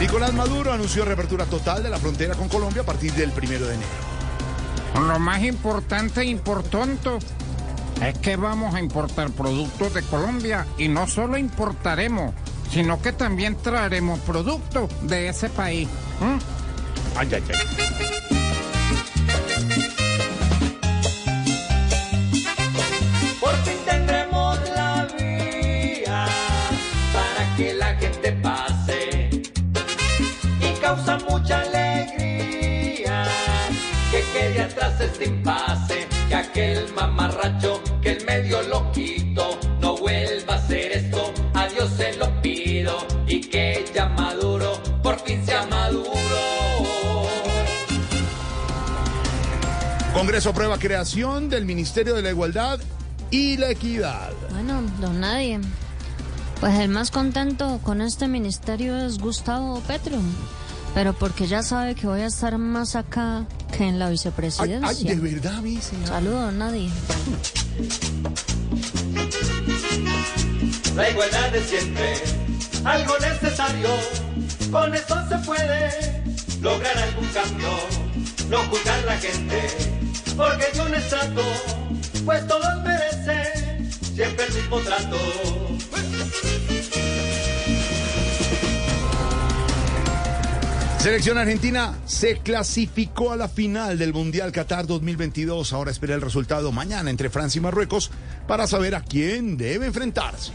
Nicolás Maduro anunció reapertura total de la frontera con Colombia a partir del primero de enero. Lo más importante e importante es que vamos a importar productos de Colombia y no solo importaremos, sino que también traeremos productos de ese país. ¿Mm? Ay, ay, ay. Impasse, que aquel mamarracho, que el medio loquito no vuelva a hacer esto, a Dios se lo pido y que ya maduro, por fin sea maduro. Congreso aprueba creación del Ministerio de la Igualdad y la Equidad. Bueno, don Nadie. Pues el más contento con este ministerio es Gustavo Petro. Pero porque ya sabe que voy a estar más acá que en la Ay, vicepresidencia. ay, de verdad, mi señor. Saludos, Nadie. La igualdad de siempre, algo necesario, con eso se puede lograr algún cambio, no juzgar la gente, porque de un estrato, pues todos merecen siempre el mismo trato. Selección Argentina se clasificó a la final del Mundial Qatar 2022. Ahora espera el resultado mañana entre Francia y Marruecos para saber a quién debe enfrentarse.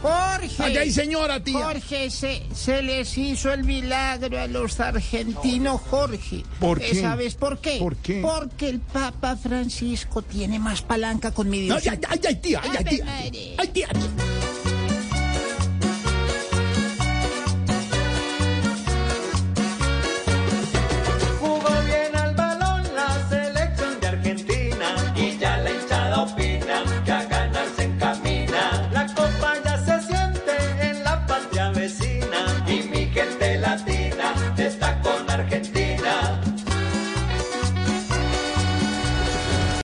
Jorge. Ay, ay, señora, tía. Jorge, se, se les hizo el milagro a los argentinos, Jorge. ¿Por Eh, qué? ¿Sabes por qué? ¿Por qué? Porque el Papa Francisco tiene más palanca con mi Dios. ay, ay, ay, tía, ay, ay, tía. Ay, tía.